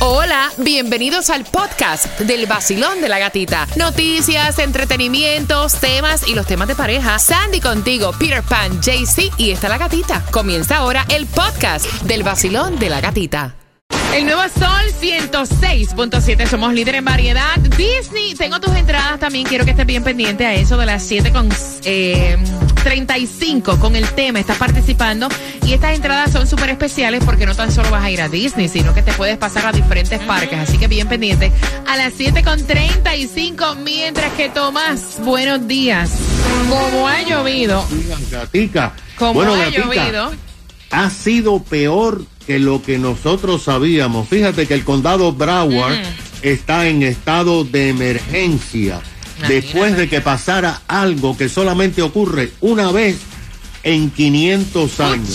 Hola, bienvenidos al podcast del vacilón de la gatita. Noticias, entretenimientos, temas y los temas de pareja. Sandy contigo, Peter Pan, JC y está la gatita. Comienza ahora el podcast del vacilón de la gatita. El nuevo Sol 106.7, somos líder en variedad. Disney, tengo tus entradas también, quiero que estés bien pendiente a eso de las 7 con... Eh, 35 con el tema, estás participando y estas entradas son súper especiales porque no tan solo vas a ir a Disney, sino que te puedes pasar a diferentes parques, así que bien pendiente. A las 7 con 35, mientras que Tomás, buenos días. Como ha llovido. Gatica. Como bueno, ha Gatica, llovido. ha sido peor que lo que nosotros sabíamos. Fíjate que el condado Broward está en estado de emergencia después de que pasara algo que solamente ocurre una vez en 500 años.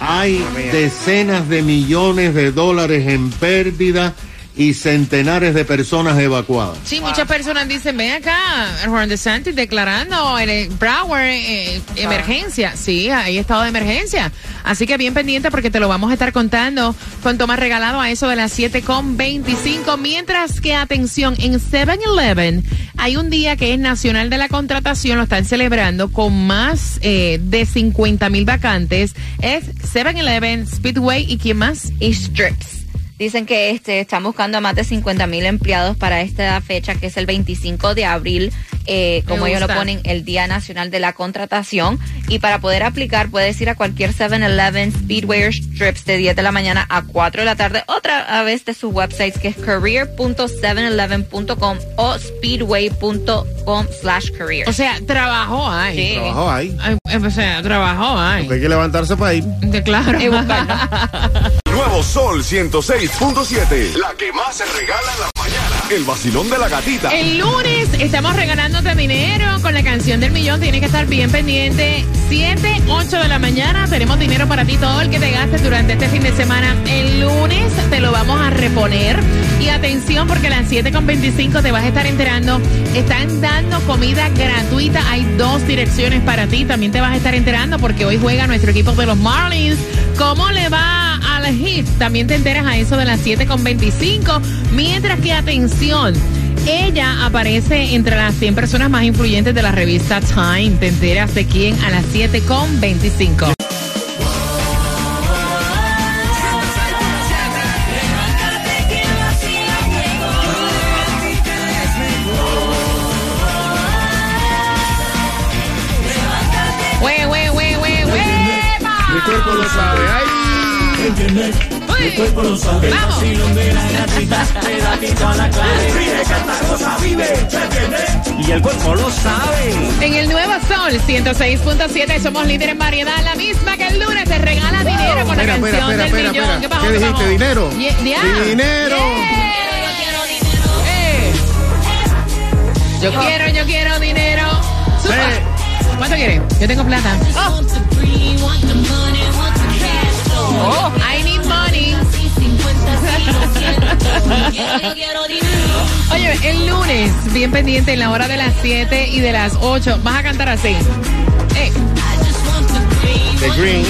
Hay decenas de millones de dólares en pérdida y centenares de personas evacuadas. Sí, muchas personas dicen, ven acá, Juan DeSantis declarando en el Broward eh, emergencia. Sí, hay estado de emergencia. Así que bien pendiente porque te lo vamos a estar contando con Tomás regalado a eso de las 7 con 25. Mientras que, atención, en 7-Eleven hay un día que es nacional de la contratación, lo están celebrando con más eh, de 50 mil vacantes. Es 7-Eleven, Speedway y quién más? y Strips. Dicen que este, están buscando a más de 50 mil empleados para esta fecha, que es el 25 de abril, eh, como ellos lo ponen, el Día Nacional de la Contratación. Y para poder aplicar, puedes ir a cualquier 7-Eleven, Speedway o Strips de 10 de la mañana a 4 de la tarde, otra vez de sus websites, que es career.7eleven.com o speedway.com slash career. O sea, trabajó ahí. Sí. Trabajó ahí. Ay, O sea, trabajó ahí. Porque hay que levantarse para ir. De claro. Y buscarlo. Nuevo Sol 106.7. La que más se regala en la mañana. El vacilón de la gatita. El lunes estamos regalándote dinero con la canción del millón. Tienes que estar bien pendiente. 7, 8 de la mañana. Tenemos dinero para ti. Todo el que te gastes durante este fin de semana. El lunes te lo vamos a reponer. Y atención, porque a las 7 con 25 te vas a estar enterando. Están dando comida gratuita. Hay dos direcciones para ti. También te vas a estar enterando porque hoy juega nuestro equipo de los Marlins. ¿Cómo le va al Heat? También te enteras a eso de las 7 con 25. Mientras que, atención, ella aparece entre las 100 personas más influyentes de la revista Time. Te enteras de quién a las 7 Mi cuerpo lo sabe. Vamos. Y el cuerpo lo sabe. En el Nuevo Sol 106.7 somos líderes en variedad, la misma que el lunes te regala dinero con la Espera, canción espera, del espera, millón. espera. ¿Qué pasó? ¿Qué ¿Qué dijiste? pasó? ¿Dinero? Ye- ya. ¡Dinero! Eh. Yo quiero, yo quiero dinero. Supa. Eh. ¿Cuánto quiere? Yo tengo plata. Oh, el lunes, bien pendiente en la hora de las 7 y de las 8, vas a cantar así. Eh, The Green.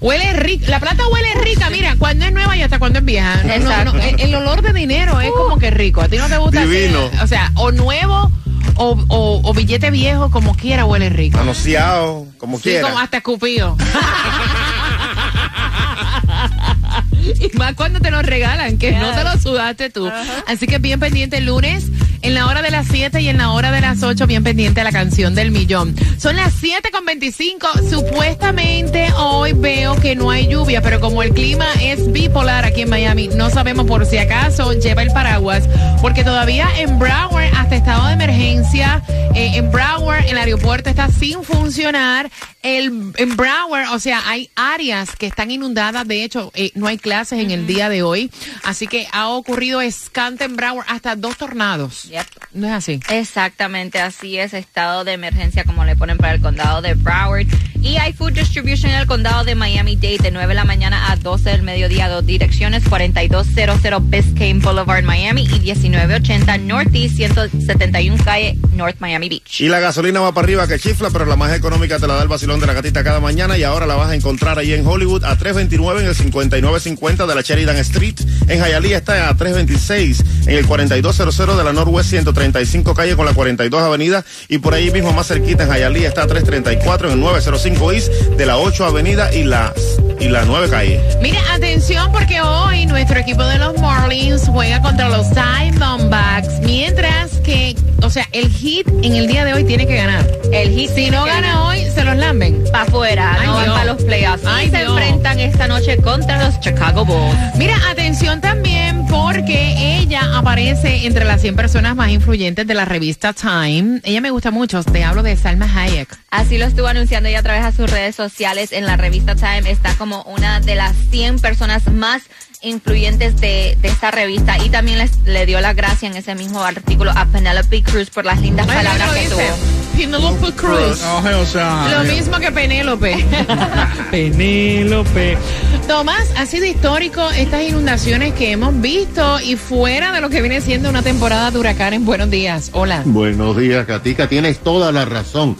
huele rico, la plata huele rica, mira, cuando es nueva y hasta cuando es vieja. No, no, Exacto. no, el, el olor de dinero es como que rico. A ti no te gusta así, Divino. o sea, o nuevo o, o- o billete viejo, como quiera huele rico. Manoseado, como Sí, quiera. como hasta escupido. y más cuando te lo regalan, que no te lo sudaste tú. Así que bien pendiente el lunes, en la hora de las 7 y en la hora de las 8, bien pendiente a la canción del millón. Son las 7 con 25. Supuestamente hoy veo que no hay lluvia, pero como el clima es bipolar aquí en Miami, no sabemos por si acaso lleva el paraguas, porque todavía en Broward, hasta estado de emergencia, eh, en Broward, el aeropuerto está sin funcionar. El, en Broward, o sea, hay áreas que están inundadas. De hecho, eh, no hay clases en el día de hoy. Así que ha ocurrido escante en Broward hasta dos tornados. Yep. No es así. Exactamente, así es, estado de emergencia como le ponen para el condado de Broward. Y hay food distribution en el condado de Miami-Dade de 9 de la mañana a 12 del mediodía, dos direcciones, 4200 Biscayne Boulevard, Miami y 1980 Northeast 171 calle North Miami Beach. Y la gasolina va para arriba que chifla, pero la más económica te la da el vacilón de la gatita cada mañana y ahora la vas a encontrar ahí en Hollywood a 329 en el 5950 de la Sheridan Street. En Hialeah está a 326 en el 4200 de la Northwest 135 calle con la 42 avenida y por ahí mismo más cerquita en Hialeah está a 334 en el 905 East de la 8 avenida y la y la 9 calle. Mira, atención porque hoy nuestro equipo de los Marlins juega contra los Diamondbacks, mientras que, o sea, el hit en el día de hoy tiene que ganar. El hit Si no gana hoy, se los lamben. para afuera, no van para los playoffs. Ay, y se Dios. enfrentan esta noche contra los Chicago Bulls. Mira, atención también porque ella aparece entre las 100 personas más influyentes de la revista Time. Ella me gusta mucho, te hablo de Salma Hayek. Así lo estuvo anunciando ella a través de sus redes sociales en la revista Time. Está como una de las 100 personas más influyentes de, de esta revista y también les, le dio la gracia en ese mismo artículo a Penelope Cruz por las lindas Ay, palabras que dice. tuvo. Penelope Cruz. o sea. Lo mismo que Penélope. Penélope. Tomás, ha sido histórico estas inundaciones que hemos visto y fuera de lo que viene siendo una temporada de huracanes. Buenos días. Hola. Buenos días, Katica. Tienes toda la razón.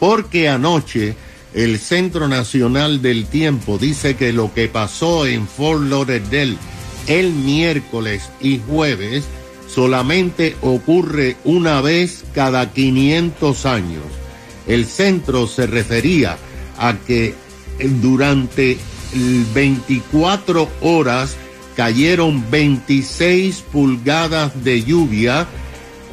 Porque anoche el Centro Nacional del Tiempo dice que lo que pasó en Fort Lauderdale el miércoles y jueves solamente ocurre una vez cada 500 años. El centro se refería a que durante 24 horas cayeron 26 pulgadas de lluvia,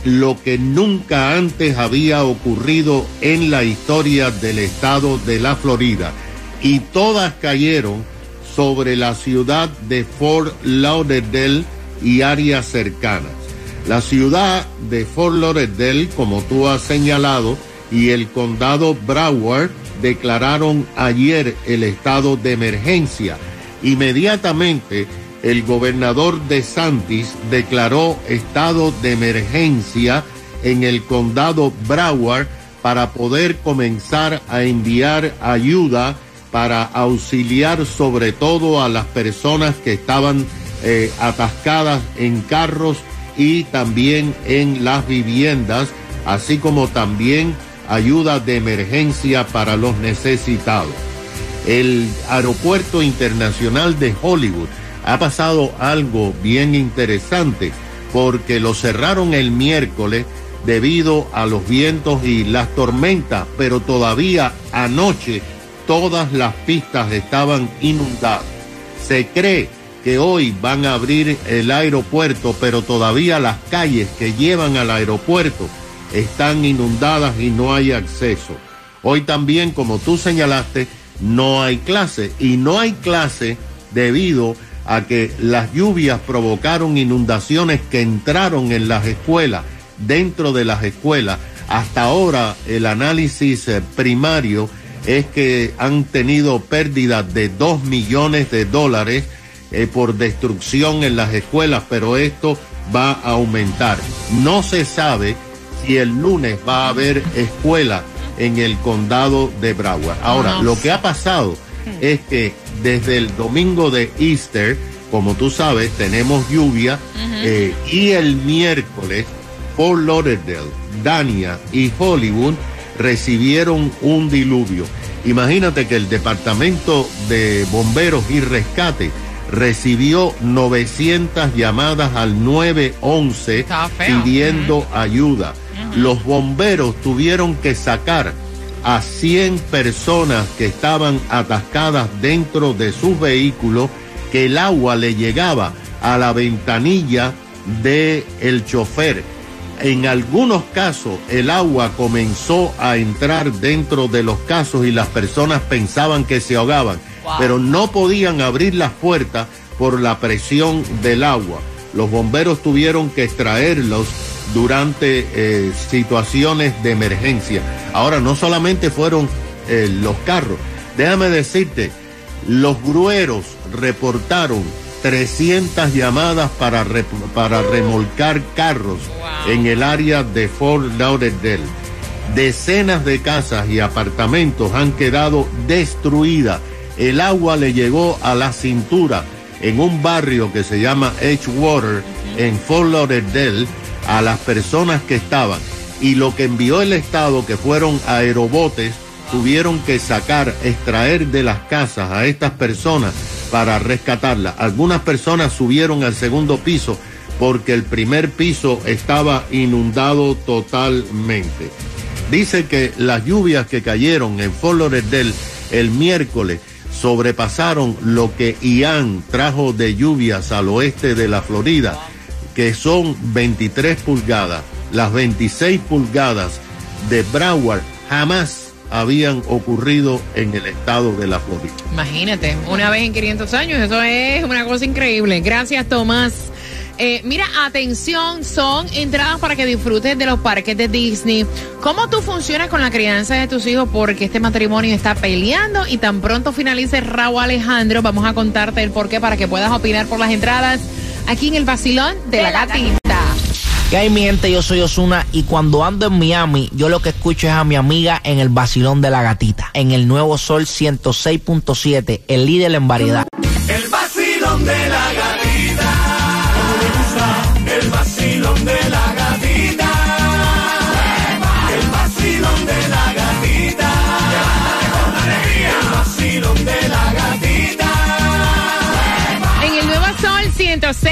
lo que nunca antes había ocurrido en la historia del estado de la Florida. Y todas cayeron sobre la ciudad de Fort Lauderdale y áreas cercanas. La ciudad de Fort Lauderdale, como tú has señalado, y el condado Broward declararon ayer el estado de emergencia. Inmediatamente, el gobernador de Santis declaró estado de emergencia en el condado Broward para poder comenzar a enviar ayuda para auxiliar sobre todo a las personas que estaban eh, atascadas en carros y también en las viviendas, así como también ayuda de emergencia para los necesitados. El aeropuerto internacional de Hollywood ha pasado algo bien interesante porque lo cerraron el miércoles debido a los vientos y las tormentas, pero todavía anoche todas las pistas estaban inundadas. Se cree que hoy van a abrir el aeropuerto, pero todavía las calles que llevan al aeropuerto están inundadas y no hay acceso. Hoy también, como tú señalaste, no hay clase y no hay clase debido a que las lluvias provocaron inundaciones que entraron en las escuelas, dentro de las escuelas. Hasta ahora el análisis eh, primario es que han tenido pérdidas de 2 millones de dólares eh, por destrucción en las escuelas, pero esto va a aumentar. No se sabe si el lunes va a haber escuela en el condado de Broward. Ahora, No. lo que ha pasado es que desde el domingo de Easter, como tú sabes, tenemos lluvia eh, y el miércoles Fort Lauderdale, Dania y Hollywood recibieron un diluvio. Imagínate que el Departamento de Bomberos y Rescate recibió 900 llamadas al 911 Está feo. pidiendo ayuda. Los bomberos tuvieron que sacar a 100 personas que estaban atascadas dentro de sus vehículos que el agua le llegaba a la ventanilla del el chofer. En algunos casos el agua comenzó a entrar dentro de los casos y las personas pensaban que se ahogaban, pero no podían abrir las puertas por la presión del agua. Los bomberos tuvieron que extraerlos durante eh, situaciones de emergencia. Ahora, no solamente fueron eh, los carros, déjame decirte, los grueros reportaron 300 llamadas para, para remolcar carros en el área de Fort Lauderdale. Decenas de casas y apartamentos han quedado destruidas. El agua le llegó a la cintura en un barrio que se llama Edgewater, en Fort Lauderdale, a las personas que estaban. y lo que envió el Estado, que fueron aerobotes, tuvieron que sacar, extraer de las casas a estas personas para rescatarlas. Algunas personas subieron al segundo piso porque el primer piso estaba inundado totalmente. Dice que las lluvias que cayeron en Fort Lauderdale el miércoles sobrepasaron lo que Ian trajo de lluvias al oeste de la Florida, que son 23 pulgadas. Las 26 pulgadas de Broward jamás habían ocurrido en el estado de la Florida. Imagínate, una vez en 500 años, eso es una cosa increíble. Gracias, Tomás. Eh, mira, atención, son entradas para que disfrutes de los parques de Disney. ¿Cómo tú funcionas con la crianza de tus hijos? Porque este matrimonio está peleando y tan pronto finalice Raúl Alejandro, vamos a contarte el porqué para que puedas opinar por las entradas aquí en el vacilón de, la, gatita. ¿Qué hay mi gente? Yo soy Osuna y cuando ando en Miami, yo lo que escucho es a mi amiga en el vacilón de la gatita, en el nuevo Sol 106.7, el líder en variedad. El vacilón de la gatita. Nuevo Sol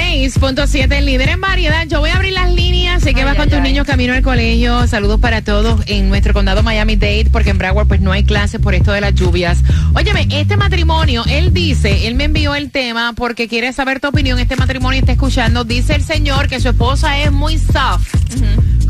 106.7, el líder en variedad. Yo voy a abrir las líneas. Sé que Ay, vas con tus ay. niños camino al colegio. Saludos para todos en nuestro condado Miami-Dade, porque en Broward pues no hay clases por esto de las lluvias. Óyeme, este matrimonio, él dice, él me envió el tema porque quiere saber tu opinión. Este matrimonio está escuchando. Dice el señor que su esposa es muy soft.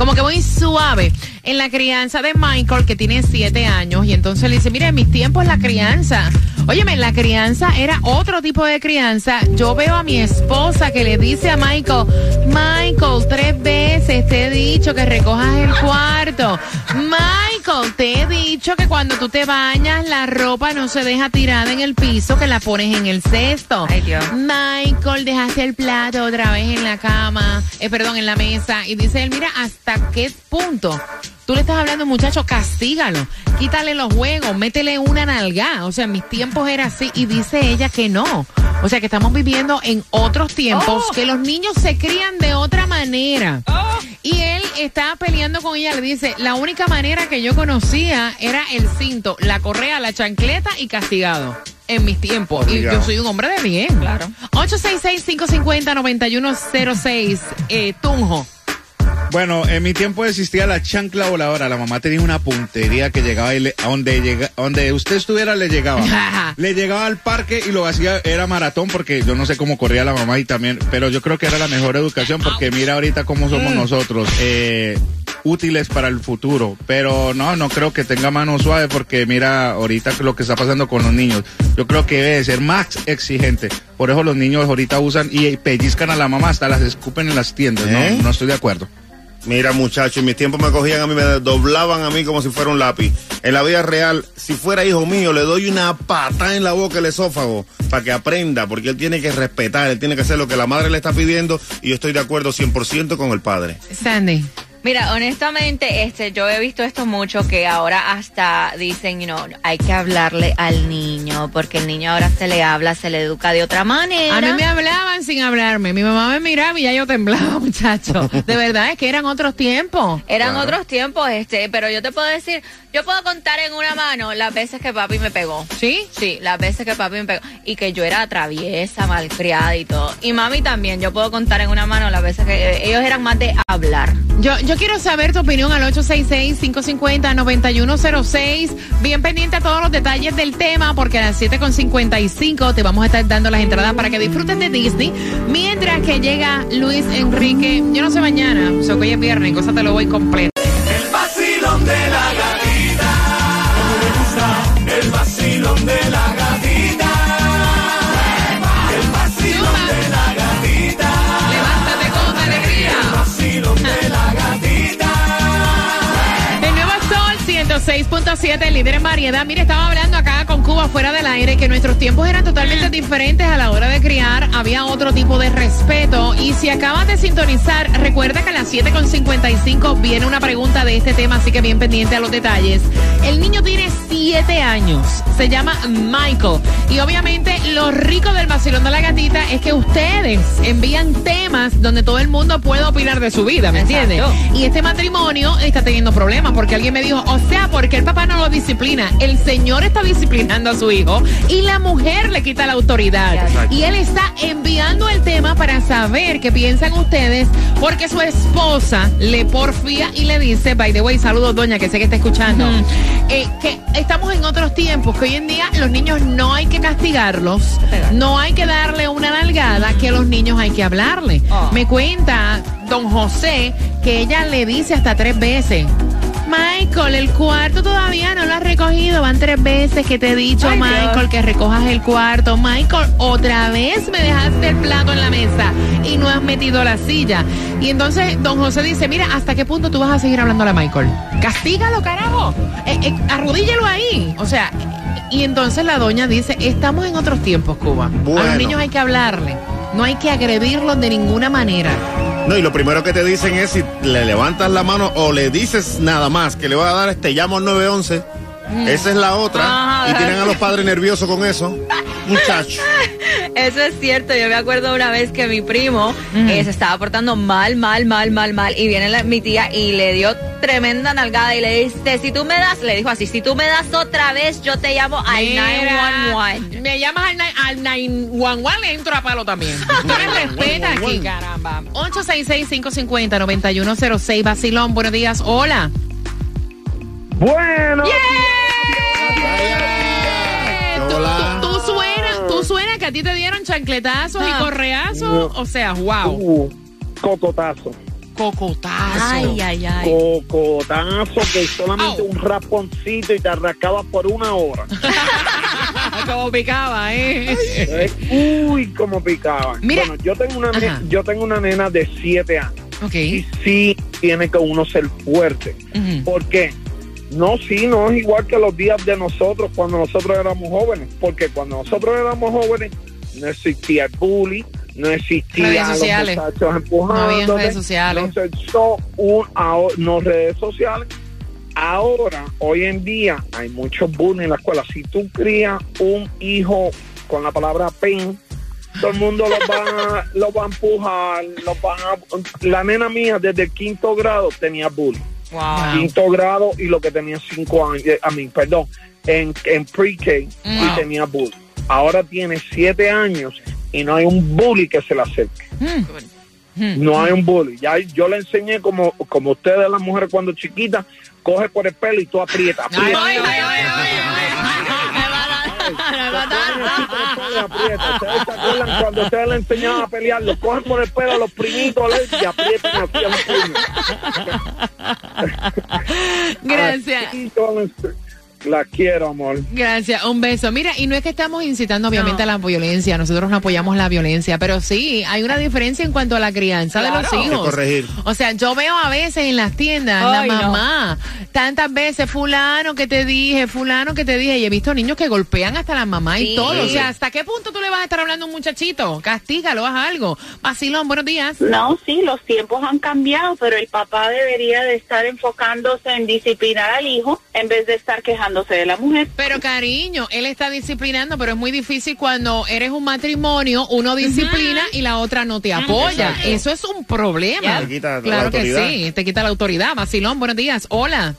Como que muy suave en la crianza de Michael, que tiene siete años, y entonces le dice, mire, en mis tiempos la crianza, óyeme, la crianza era otro tipo de crianza. Yo veo a mi esposa que le dice a Michael, Michael, tres veces te he dicho que recojas el cuarto. Michael, te he dicho que cuando tú te bañas, la ropa no se deja tirada en el piso, que la pones en el cesto. Ay, Dios. Michael, dejaste el plato otra vez en la cama, eh, perdón, en la mesa. Y dice él, mira, ¿hasta qué punto? Tú le estás hablando, muchacho, castígalo. Quítale los juegos, métele una nalga. O sea, en mis tiempos era así. Y dice ella que no. O sea, que estamos viviendo en otros tiempos, Oh. que los niños se crían de otra manera. Y él está peleando con ella, le dice, la única manera que yo conocía era el cinto, la correa, la chancleta y castigado. En mis tiempos. Y yo soy un hombre de bien. Claro. 866-550-9106. Eh, Tunjo. Bueno, en mi tiempo existía la chancla voladora. La mamá tenía una puntería que llegaba y le- a donde, llega, a donde usted estuviera le llegaba. le llegaba al parque y lo hacía, era maratón porque yo no sé cómo corría la mamá y también, pero yo creo que era la mejor educación porque mira ahorita cómo somos nosotros. Eh, útiles para el futuro, pero no, no creo que tenga mano suave porque mira ahorita lo que está pasando con los niños. Yo creo que debe ser más exigente. Por eso los niños ahorita usan y pellizcan a la mamá, hasta las escupen en las tiendas. ¿Eh? No, no estoy de acuerdo. Mira, muchachos, en mis tiempos me cogían a mí, me doblaban a mí como si fuera un lápiz. En la vida real, si fuera hijo mío, le doy una pata en la boca el esófago para que aprenda, porque él tiene que respetar, él tiene que hacer lo que la madre le está pidiendo y yo estoy de acuerdo 100% con el padre. Sandy. Mira, honestamente, este, yo he visto esto mucho que ahora hasta dicen, you know, hay que hablarle al niño, porque el niño ahora se le habla, se le educa de otra manera. A mí me hablaban sin hablarme. Mi mamá me miraba y ya yo temblaba, muchacho. De verdad, es que eran otros tiempos. Eran Claro. otros tiempos, este, pero yo te puedo decir, yo puedo contar en una mano las veces que papi me pegó. ¿Sí? Sí, las veces que papi me pegó. Y que yo era traviesa, malcriada y todo. Y mami también, yo puedo contar en una mano las veces que eh, ellos eran más de hablar. Yo, yo quiero saber tu opinión al 866-550-9106. Bien pendiente a todos los detalles del tema, porque a las 7.55 te vamos a estar dando las entradas para que disfruten de Disney. Mientras que llega Luis Enrique, yo no sé mañana, o sea, que hoy es viernes, cosa te lo voy completo. 106.7, líder en variedad. Mire, estaba hablando acá con Cuba fuera del aire que nuestros tiempos eran totalmente diferentes a la hora de criar. Había otro tipo de respeto. Y si acabas de sintonizar, recuerda que a las 7.55 viene una pregunta de este tema, así que bien pendiente a los detalles. El niño tiene 7 años. Se llama Michael. Y obviamente, lo rico del vacilón de la gatita es que ustedes envían temas donde todo el mundo puede opinar de su vida, ¿me entiendes? Y este matrimonio está teniendo problemas porque alguien me dijo, o sea, porque el papá no lo disciplina, el señor está disciplinando a su hijo y la mujer le quita la autoridad. Y él está enviando el tema para saber qué piensan ustedes porque su esposa le porfía y le dice, by the way, saludos doña, que sé que está escuchando, eh, que estamos en otros tiempos, que hoy en día los niños no hay que castigarlos, no hay que darle una nalgada, que a los niños hay que hablarle. Oh. Me cuenta don José que ella le dice hasta tres veces. Michael, el cuarto todavía no lo has recogido. Van tres veces que te he dicho, Ay, Michael, Dios. que recojas el cuarto. Michael, otra vez me dejaste el plato en la mesa y no has metido la silla. Y entonces don José dice, mira, ¿hasta qué punto tú vas a seguir hablándole a Michael? Castígalo, carajo. Eh, eh, arrodíllalo ahí. O sea, y entonces la doña dice, estamos en otros tiempos, Cuba. A Bueno. los niños hay que hablarle. No hay que agredirlos de ninguna manera. No, y lo primero que te dicen es si le levantas la mano o le dices nada más que le voy a dar este llamo al 911. Esa es la otra. Ajá. y tienen a los padres nerviosos con eso. Muchacho. Eso es cierto. Yo me acuerdo una vez que mi primo eh, se estaba portando mal, mal, mal, mal, mal. Y viene la- mi tía y le dio tremenda nalgada y le dice, si tú me das, le dijo así, si tú me das otra vez, yo te llamo al Mira, 911. Me llamas al, ni- al 911, le entro a palo también. Tú me respetas aquí, caramba. 866-550-9106, Basilón, buenos días, hola. Bueno, Tú, Hola. tú, tú suena, tú que a ti te dieron chancletazos y Ah. correazos, o sea, wow, uh, cocotazo. cocotazo. Ay, ay, ay. Cocotazo que solamente un rasponcito y te arrancaba por una hora. Como picaba, ¿eh? Uy, como picaban. Mira. Bueno, yo tengo una ne- Ajá. yo tengo una nena de siete años Ok. y sí tiene que uno ser fuerte. Ujú. ¿Por qué? No, sí, no es igual que los días de nosotros cuando nosotros éramos jóvenes, porque cuando nosotros éramos jóvenes no existía el bullying, no existía los muchachos empujando, No había redes sociales. no, un, no redes sociales. Ahora, hoy en día, hay mucho bullying en la escuela. Si tú crías un hijo con la palabra pen, todo el mundo lo va, lo va a empujar, lo van a- la nena mía desde el quinto grado tenía bullying Wow. quinto grado y lo que tenía cinco años, eh, a mí, perdón, en, en pre-K y Wow. tenía bullying. Ahora tiene siete años y no hay un bully que se le acerque. Mm. No hay un bully. Ya yo le enseñé como, como ustedes las mujeres cuando chiquitas, coge por el pelo y tú aprietas. Ay, aprieta. ay, ay, ay, ay, aprieta. ¿Ustedes se acuerdan cuando ustedes le enseñaban a pelear? Lo cogen por el pelo a los primitos y aprietan así a los puños. Gracias. La quiero, amor. Gracias, un beso. Mira, y no es que estamos incitando obviamente a la violencia, nosotros no apoyamos la violencia, pero sí, hay una diferencia en cuanto a la crianza de los que hijos. corregir. O sea, yo veo a veces en las tiendas, Ay, la no. mamá, tantas veces, fulano que te dije, fulano que te dije, y he visto niños que golpean hasta la mamá y todo. O sea, ¿hasta qué punto tú le vas a estar hablando a un muchachito? Castígalo, haz algo. Vacilón, buenos días. No, sí, los tiempos han cambiado, pero el papá debería de estar enfocándose en disciplinar al hijo en vez de estar de la mujer. Pero cariño, él está disciplinando, pero es muy difícil cuando eres un matrimonio, uno disciplina y la otra no te apoya. Exacto. Eso es un problema. Te quita la claro que autoridad. sí, te quita la autoridad. Vacilón, buenos días. Hola.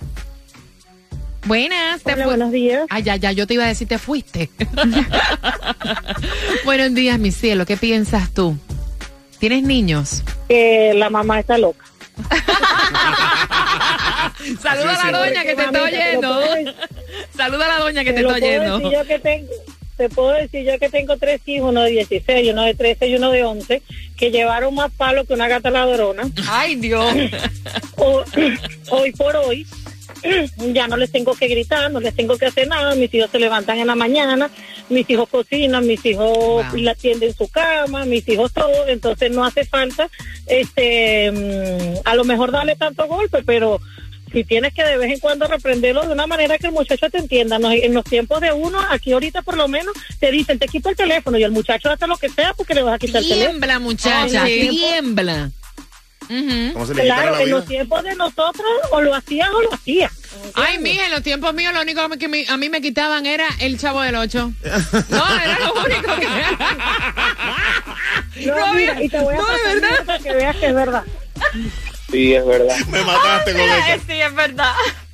Buenas, te Hola, buenos días. Ay, ya, ya, yo te iba a decir, te fuiste. buenos días, mi cielo. ¿Qué piensas tú? ¿Tienes niños? Que la mamá está loca. Saluda a la doña que te está oyendo. Saluda a la doña que te está puedo oyendo. decir yo que tengo, te puedo decir yo que tengo tres hijos, uno de 16, uno de 13 y uno de 11, que llevaron más palos que una gata ladrona. Ay, Dios. O- hoy por hoy ya no les tengo que gritar, no les tengo que hacer nada, mis hijos se levantan en la mañana, mis hijos cocinan, mis hijos Wow. la tienden su cama, mis hijos todo, entonces no hace falta este mm, a lo mejor darle tanto golpe, pero si tienes que de vez en cuando reprenderlo de una manera que el muchacho te entienda, No, en los tiempos de uno, aquí ahorita por lo menos te dicen, te quito el teléfono y el muchacho hace lo que sea porque le vas a quitar el teléfono. Tiembla, muchacha, Ay, sí. tiembla. Se le quitara Claro, la en los tiempos de nosotros o lo hacías o lo hacías. Ay, mija, en los tiempos míos lo único que me- a mí me quitaban era el chavo del 8. No, era lo único que... No, Robin, mira, y te voy a no, de verdad. para que veas que es verdad. Sí, es verdad. Me mataste con Mira, esa. sí, es verdad.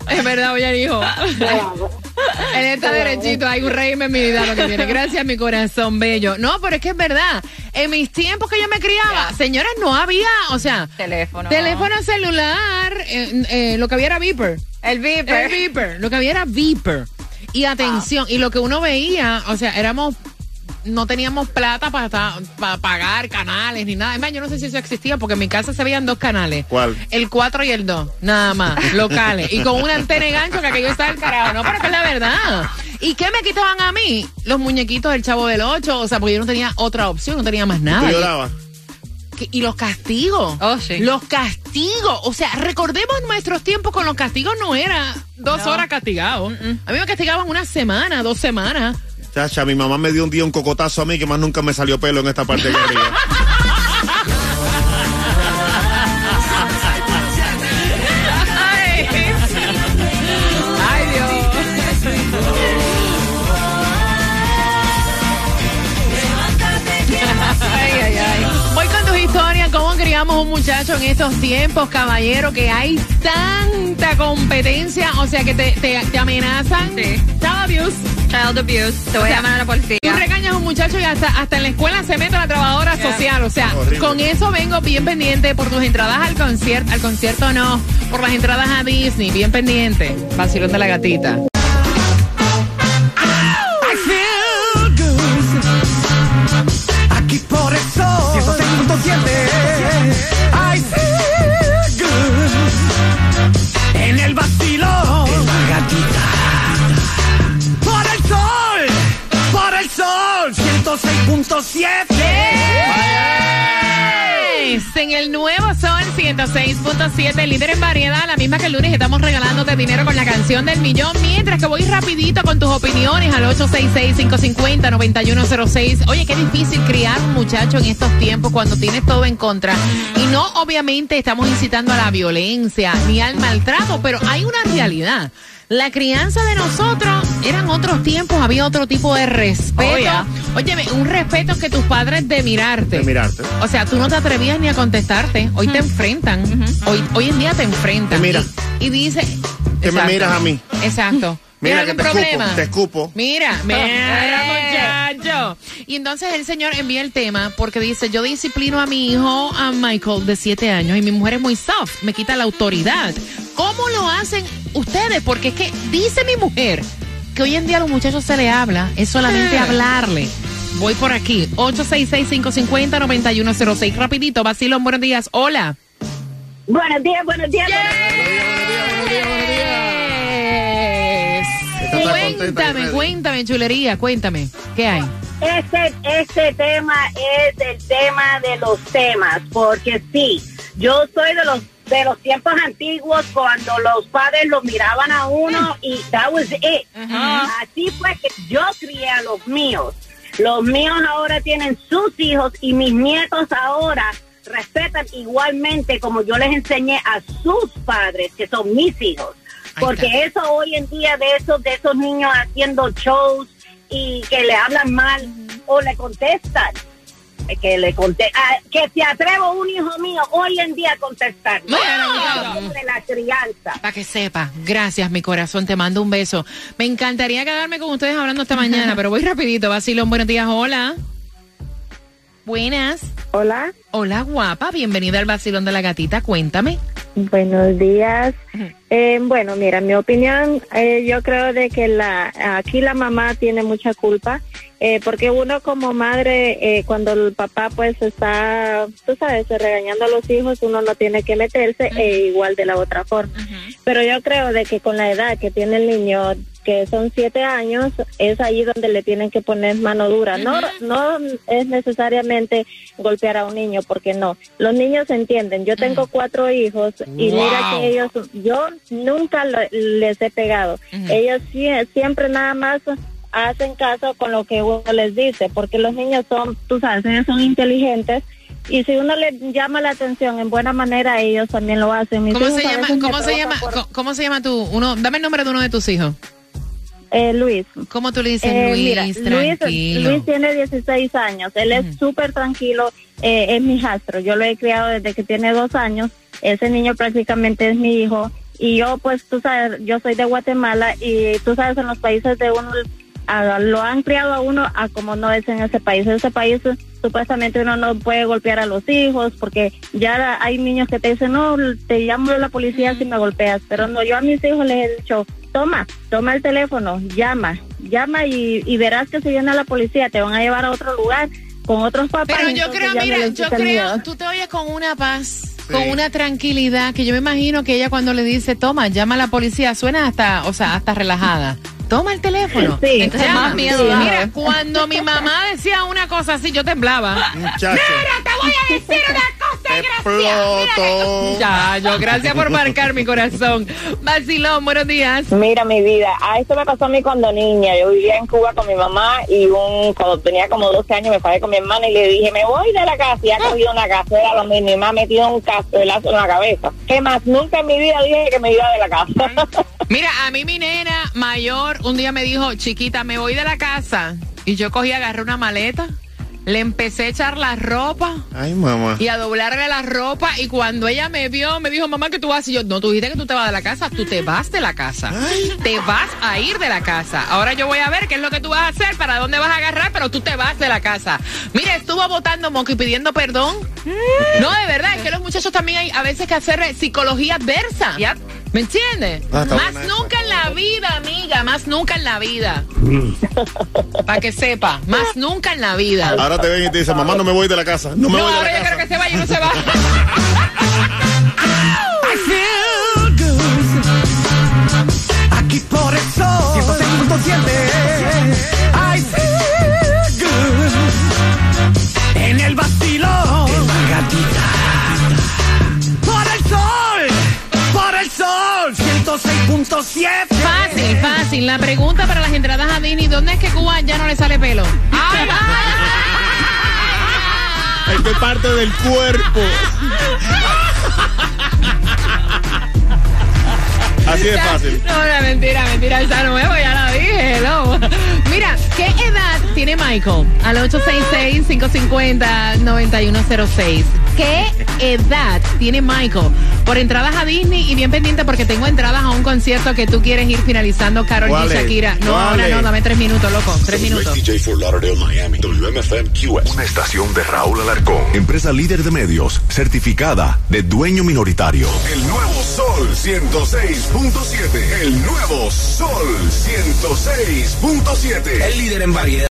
Es verdad, oye, hijo. Él está derechito, hay un régimen en mi vida lo que viene. Gracias, mi corazón bello. No, pero es que es verdad. En mis tiempos que yo me criaba, señores, no había, o sea, Teléfono. teléfono celular, eh, eh, lo que había era Viper. El beeper. El Viper, lo que había era Viper. Y atención, y lo que uno veía, o sea, éramos no teníamos plata para, para pagar canales ni nada. Es más, yo no sé si eso existía porque en mi casa se veían dos canales. ¿Cuál? El 4 y el 2, nada más, locales. Y con una antena de gancho que aquello está del carajo. No, pero que es la verdad. ¿Y qué me quitaban a mí? Los muñequitos del Chavo del 8. O sea, porque yo no tenía otra opción, no tenía más ¿Tú nada. Y los castigos. Oh, sí. Los castigos. O sea, recordemos nuestros tiempos con los castigos no era dos No. horas castigado. A mí me castigaban una semana, dos semanas. Chacha, mi mamá me dio un día un cocotazo a mí que más nunca me salió pelo en esta parte de arriba. muchacho en estos tiempos, caballero, que hay tanta competencia, o sea que te, te, te amenazan. Sí. Child abuse. Child abuse. Te voy O sea, a llamar a la policía. Tú regañas a un muchacho y hasta, hasta en la escuela se mete la trabajadora Yeah. social. O sea, Horrible. con eso vengo bien pendiente por tus entradas al concierto. Al concierto no, por las entradas a Disney, bien pendiente. Vacilón de la gatita. 106.7 En el nuevo Sol 106.7, líder en variedad, la misma que el lunes estamos regalándote dinero con la canción del millón, mientras que voy rapidito con tus opiniones al 866-550-9106. Oye, qué difícil criar un muchacho en estos tiempos cuando tienes todo en contra. Y no, obviamente, estamos incitando a la violencia ni al maltrato, pero hay una realidad. La crianza de nosotros eran otros tiempos, había otro tipo de respeto. Oh, yeah. Óyeme, un respeto que tus padres de mirarte. De mirarte. O sea, tú no te atrevías ni a contestarte. Hoy te enfrentan. hoy, hoy en día te enfrentan. Te mira. Y, y dice. Que me miras a mí. Exacto. Mira ¿Tienes que te escupo, problema? te escupo. Mira, mira, muchacho. Y entonces el señor envía el tema porque dice, yo disciplino a mi hijo, a Michael, de siete años, y mi mujer es muy soft, me quita la autoridad. ¿Cómo lo hacen ustedes? Porque es que dice mi mujer que hoy en día a los muchachos se le habla, es solamente Eh. hablarle. Voy por aquí, 866-550-9106. Rapidito, Basilón, buenos días. Hola. Buenos días, buenos días. Yes. Cuéntame, cuéntame, chulería, cuéntame. ¿Qué hay? Este, este tema es el tema de los temas, porque sí, yo soy de los de los tiempos antiguos cuando los padres los miraban a uno y that was it. Así fue que yo crié a los míos. Los míos ahora tienen sus hijos y mis nietos ahora respetan igualmente como yo les enseñé a sus padres, que son mis hijos. Porque eso hoy en día de esos, de esos niños haciendo shows y que le hablan mal o le contestan. Que le conte ah, que se atrevo un hijo mío hoy en día a contestar. Bueno. de la crianza. Para que sepa. Gracias, mi corazón. Te mando un beso. Me encantaría quedarme con ustedes hablando esta mañana, pero voy rapidito. Basilón, buenos días. Hola. Buenas. Hola, Hola, guapa. Bienvenida al Basilón de la Gatita. Cuéntame. buenos días. Eh, bueno, mira, mi opinión, eh, yo creo de que la aquí la mamá tiene mucha culpa, eh, porque uno como madre, eh, cuando el papá pues está, tú sabes, regañando a los hijos, uno no tiene que meterse, e igual de la otra forma. Pero yo creo de que con la edad que tiene el niño, que son siete años, es ahí donde le tienen que poner mano dura. No, no es necesariamente golpear a un niño, porque no. Los niños entienden. Yo tengo cuatro hijos y mira que ellos, yo nunca lo- les he pegado. Ellos sie- siempre nada más hacen caso con lo que uno les dice, porque los niños son, tú sabes, ellos son inteligentes. Y si uno les llama la atención en buena manera, ellos también lo hacen. Mis ¿Cómo se llama? ¿Cómo se llama? por- ¿Cómo se llama tu uno? Dame el nombre de uno de tus hijos. Eh, Luis. ¿Cómo tú le dices Eh, Luis? mira, Luis, Tranquilo. Luis tiene 16 años. Él es súper tranquilo. eh, es mi hijastro. Yo lo he criado desde que tiene dos años. Ese niño prácticamente es mi hijo. Y yo, pues, tú sabes, yo soy de Guatemala y tú sabes, en los países de uno, a- lo han criado a uno a como no es en ese país. En ese país, eh, supuestamente, uno no puede golpear a los hijos porque ya hay niños que te dicen, no, te llamo a la policía si me golpeas. Pero no, yo a mis hijos les he dicho, toma, toma el teléfono, llama, llama y, y verás que si viene la policía te van a llevar a otro lugar con otros papás. Pero yo creo, mira, yo creo, miedo. tú te oyes con una paz, con una tranquilidad, que yo me imagino que ella cuando le dice, toma, llama a la policía, suena hasta, o sea, hasta relajada. Toma el teléfono. Sí, Entonces, más miedo. Sí. Mira, cuando mi mamá decía una cosa así, yo temblaba. Muchacho. Mira, te voy a decir una cosa, Exploto. Ya, yo, gracias por marcar mi corazón. Vacilón, buenos días. Mira, mi vida, a esto me pasó a mí cuando niña. Yo vivía en Cuba con mi mamá y un cuando tenía como 12 años me fui con mi hermana y le dije, me voy de la casa. Y ha cogido una cazuela, lo mismo, y me ha metido un cazuelazo en la cabeza. ¿Qué más? Nunca en mi vida dije que me iba de la casa. Mira, a mí mi nena mayor un día me dijo, chiquita, me voy de la casa. Y yo cogí, agarré una maleta, le empecé a echar la ropa Ay, mamá. y a doblarle la ropa. Y cuando ella me vio, me dijo, mamá, ¿qué tú vas? Y yo, no, tú dijiste que tú te vas de la casa. Tú te vas de la casa. Te vas a ir de la casa. Ahora yo voy a ver qué es lo que tú vas a hacer, para dónde vas a agarrar, pero tú te vas de la casa. Mira, estuvo votando y pidiendo perdón. No, de verdad, es que los muchachos también hay a veces que hacer psicología adversa. ¿Me entiendes? Ah, más esa. nunca en la vida, amiga, más nunca en la vida. Para que sepa, más nunca en la vida. Ahora te ven y te dicen, mamá, no me voy de la casa. No me No, voy de ahora la yo casa. quiero que se vaya y no se va. I feel good. Aquí por el sol 106.7 106.7 Fácil, fácil. La pregunta para las entradas a Disney, ¿dónde es que Cuba ya no le sale pelo? ¡Ay, ¿En qué parte del cuerpo? Así de fácil. No, no, mentira, mentira, está nuevo, ya la dije, hello. Mira, ¿qué edad tiene Michael? Al 866-550-9106. ¿Qué edad tiene Michael? Por entradas a Disney y bien pendiente porque tengo entradas a un concierto que tú quieres ir finalizando, Carol ¿Cuál G. es? Shakira. No, ¿Cuál ahora no, dame tres minutos, loco, tres minutos. DJ for Lauderdale, Miami. WMFM QS. Una estación de Raúl Alarcón. Empresa líder de medios. Certificada de dueño minoritario. El nuevo Sol 106.7. El nuevo Sol 106.7. El líder en variedad.